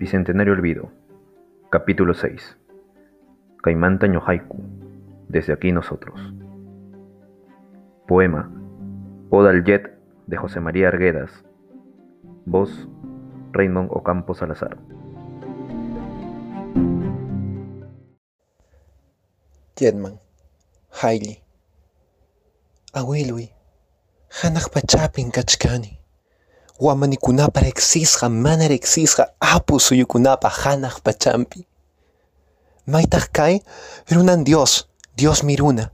Bicentenario Olvido, capítulo 6. Caimán Taño Haiku, desde aquí nosotros. Poema, Oda al Jet de José María Arguedas. Voz, Raymond Ocampo Salazar. Jetman, Hailey, Awilwi, Hanak Pachapin Kachkani, Wamanikunapa rexisqa mana rexisqa apu suyukunapa Hanak Pachampi. Maitaj kai runan Dios, Dios miruna.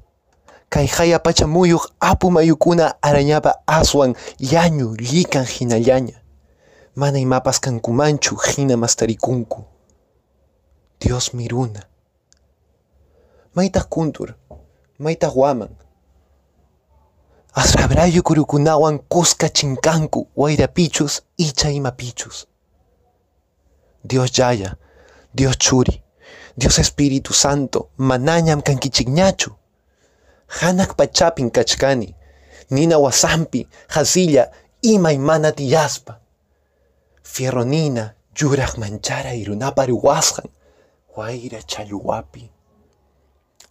Kai haya pachamuyuq apu mayukuna arañapa aswan yañu likan hinallaña. Mana imapas kankumanchu hina mastarikunku. Dios miruna. Maitaj kuntur, maitaj waman. Asrabrayu kurukunawan kuska chinkanku wayrapichus icha imapichus. Dios yaya, Dios churi, Dios Espíritu Santo, manañam kankichigñachu. Hanak pachapin kachkani, nina wasampi, hasilla, ima imana tiyaspa. Fierro nina, yuraq manchara irunapa ruwasqan, wayra challwapi.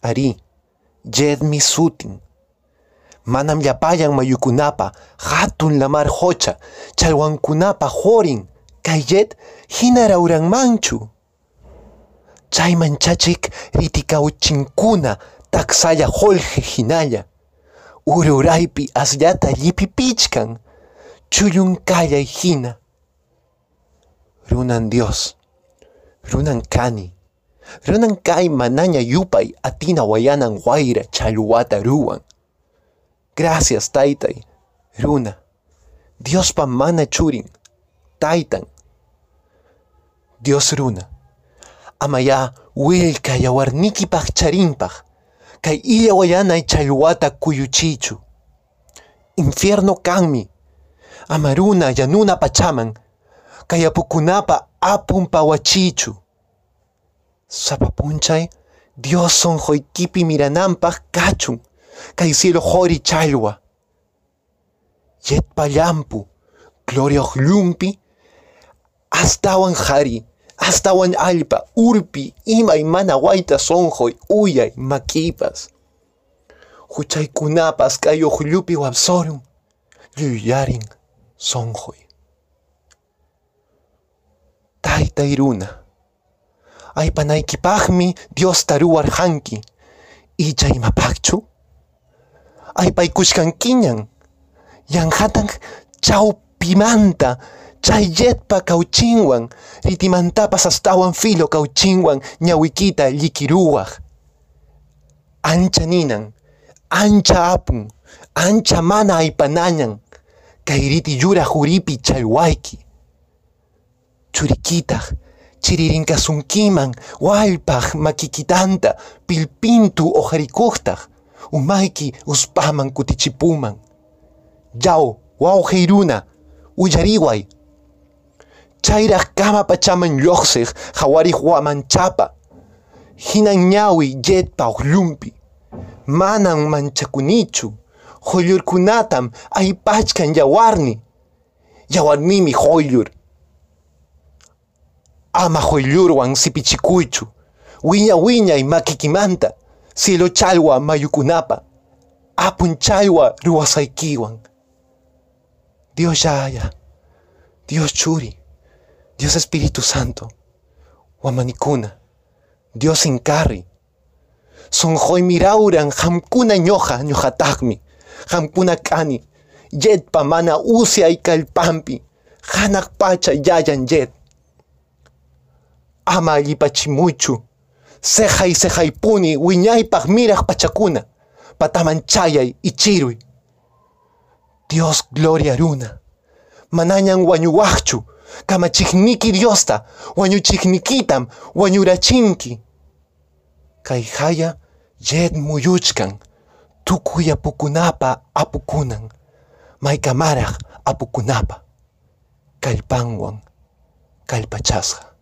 Ari, jedmi sutin. Manam llapayan mayukunapa, hatun lamar hocha, chalwankunapa horin, kayet hinarauranmanchu. Chayman chachik ritikauchinkuna taksaya holje hinalla. Ururaypi asllata llipipichkan, chullun kallay hina. Runan Dios, runan kani, runan kay manaña yupay atina wayanan wayra challwata ruwan. Gracias, taytay, runa. Dios pa mana churin, taytan. Dios runa. Amaya wilka yawarnikipaq charinpaq, kay illa wayanay challwata kuyuchichu. Infierno kanmi, amaruna yanuna pachaman, kay apukunapa apun pawachichu. Sapapunchay, Dios sonjoykipi mirananpaq kachun, kay cielo hori challwa. Yet pallampu, gloria llumpi, astawan hari, astawan alpa, urpi, ima imana waita sonjoy, uyay, makipas. Huchaykunapas kay llumpi wabsorun, llullarin, sonjoy. Taytay runa, aypanaykipaqmi Dios taruwarqanki, icha imapaqchu? aypaykushkankiñan, yanhatan chawpimanta, chayetpa kauchinwan, ritimantapas astawan filo kauchinwan, ñawikita llikiruwaq. Ancha ninan, ancha apun, ancha mana aypanañan, kay riti yura juripi challwayki. Churikitaq, chiririnkasunkiman, wallpaq makikitanta, pilpintu ojarikuqtaq, umayki uspaman kutichipuman. Yaw, wawqay runa, uyariway. Chayraq kama pachaman lluqsiq hawariq wamanchapa. Hinan ñawi yetpa uqllumpi. Manan manchakunichu. Hollurkunatam aypachkan yawarni. Yawarnimi hollur. Ama hollurwan sipichikuychu. Wiña wiñay makikimanta. Cielo chalwa mayukunapa. Apun chalwa ruwasaykiwan. Dios Yaya, Dios Churi, Dios Espíritu Santo, Wamanikuna, Dios Incarri. Sonjoy mirauran hamkuna ñoja ñojatakmi, hamkuna kani, yetpa mana usya y kalpampi, hanak pacha yayan yet. Ama allipachimuchu, sejay sejaypuni wiñaypaq miraq pachakuna, pataman chayay ichiruy. Dios gloria runa. Manañan wañuwaqchu, kamachikniki Diosta, wañuchiknikitam, wañurachinki. Kay haya yed muyuchkan, tukuy apukunapa apukunan, maykamaraq apukunapa, kallpanwan kallpachasqa.